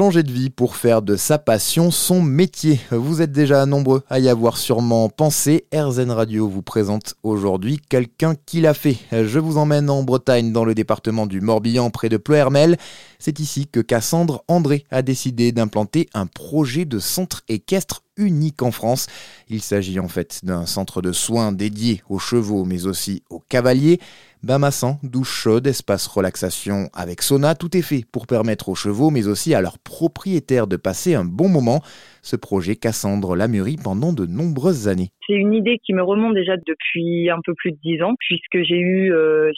changer de vie pour faire de sa passion son métier. Vous êtes déjà nombreux à y avoir sûrement pensé. RZN Radio vous présente aujourd'hui quelqu'un qui l'a fait. Je vous emmène en Bretagne dans le département du Morbihan près de Ploermel. C'est ici que Cassandre André a décidé d'implanter un projet de centre équestre unique en France. Il s'agit en fait d'un centre de soins dédié aux chevaux mais aussi aux cavaliers. Bain massant, douche chaude, espace relaxation avec sauna, tout est fait pour permettre aux chevaux mais aussi à leurs propriétaires de passer un bon moment. Ce projet, Cassandre l'a pendant de nombreuses années. C'est une idée qui me remonte déjà depuis un peu plus de dix ans puisque j'ai eu, euh,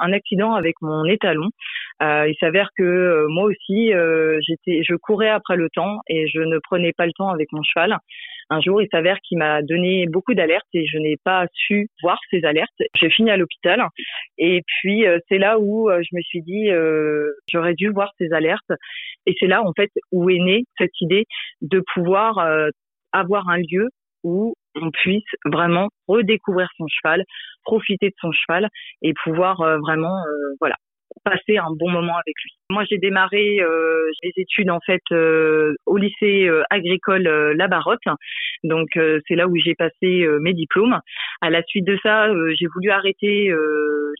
un, accident avec mon étalon. Euh, il s'avère que euh, moi aussi, euh, j'étais, je courais après le temps et je ne prenais pas le temps avec mon cheval un jour, il s'avère qu'il m'a donné beaucoup d'alertes et je n'ai pas su voir ces alertes. J'ai fini à l'hôpital et puis euh, c'est là où euh, je me suis dit euh, j'aurais dû voir ces alertes et c'est là en fait où est née cette idée de pouvoir avoir un lieu où on puisse vraiment redécouvrir son cheval, profiter de son cheval et pouvoir vraiment voilà passer un bon moment avec lui. Moi, j'ai démarré euh, les études en fait euh, au lycée euh, agricole euh, La Barotte. Donc c'est là où j'ai passé mes diplômes. À la suite de ça, j'ai voulu arrêter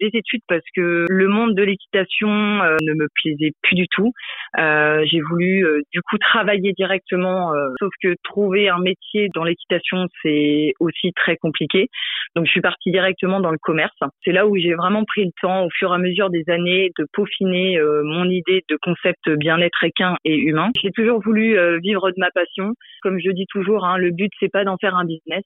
les études parce que le monde de l'équitation ne me plaisait plus du tout. j'ai voulu du coup travailler directement, sauf que trouver un métier dans l'équitation c'est aussi très compliqué. Donc je suis partie directement dans le commerce. C'est là où j'ai vraiment pris le temps au fur et à mesure des années de peaufiner mon idée de concept bien-être équin et humain. J'ai toujours voulu euh, vivre de ma passion. Comme je dis toujours, hein, le but c'est pas d'en faire un business,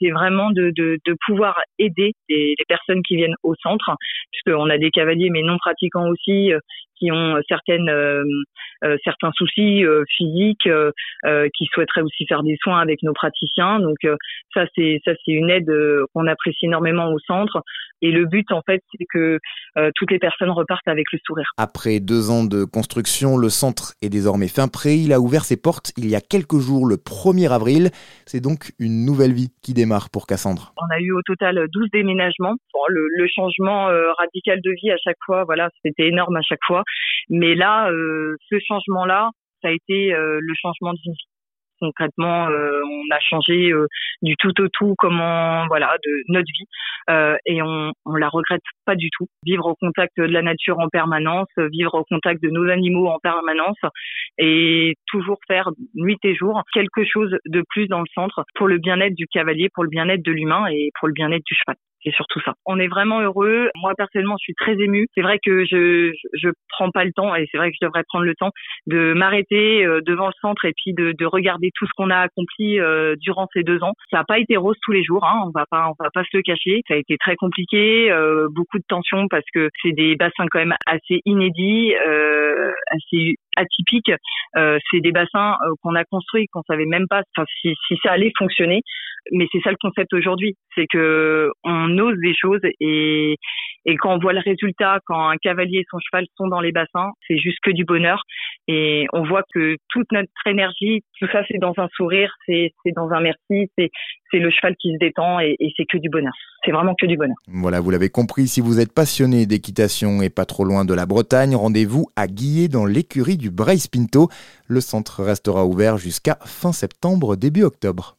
c'est vraiment de, de, de, pouvoir aider les, les, personnes qui viennent au centre, puisqu'on a des cavaliers mais non pratiquants aussi euh, qui ont certaines euh, euh, certains soucis euh, physiques, qui souhaiteraient aussi faire des soins avec nos praticiens. Donc ça c'est ça c'est une aide qu'on apprécie énormément au centre. Et le but en fait c'est que toutes les personnes repartent avec le sourire. Après deux ans de construction, le centre est désormais fin prêt. Il a ouvert ses portes il y a quelques jours, le 1er avril. C'est donc une nouvelle vie qui démarre pour Cassandre. On a eu au total 12 déménagements. le, le, changement radical de vie à chaque fois, voilà, c'était énorme à chaque fois. Mais là, euh, ce changement-là, ça a été euh, le changement de vie. Concrètement euh, on a changé du tout au tout comment voilà de notre vie et on on la regrette pas du tout. Vivre au contact de la nature en permanence vivre au contact de nos animaux en permanence et toujours faire nuit et jour quelque chose de plus dans le centre pour le bien-être du cavalier pour le bien-être de l'humain et pour le bien-être du cheval c'est surtout ça. On est vraiment heureux. Moi personnellement, je suis très émue. C'est vrai que je je prends pas le temps et c'est vrai que je devrais prendre le temps de m'arrêter euh, devant le centre et puis de, de regarder tout ce qu'on a accompli euh, durant ces deux ans. Ça n'a pas été rose tous les jours. Hein. On va pas on va pas se le cacher. Ça a été très compliqué, euh, beaucoup de tensions parce que c'est des bassins quand même assez inédits, assez atypiques. c'est des bassins qu'on a construits qu'on savait même pas si, ça allait fonctionner. Mais c'est ça le concept aujourd'hui, c'est que on on ose des choses et, et quand on voit le résultat, quand un cavalier et son cheval sont dans les bassins, c'est juste que du bonheur. Et on voit que toute notre énergie, tout ça, c'est dans un sourire, c'est dans un merci, c'est le cheval qui se détend et, c'est que du bonheur. C'est vraiment que du bonheur. Voilà, vous l'avez compris, si vous êtes passionné d'équitation et pas trop loin de la Bretagne, rendez-vous à Guillet dans l'écurie du Brace Pinto. Le centre restera ouvert jusqu'à fin septembre, début octobre.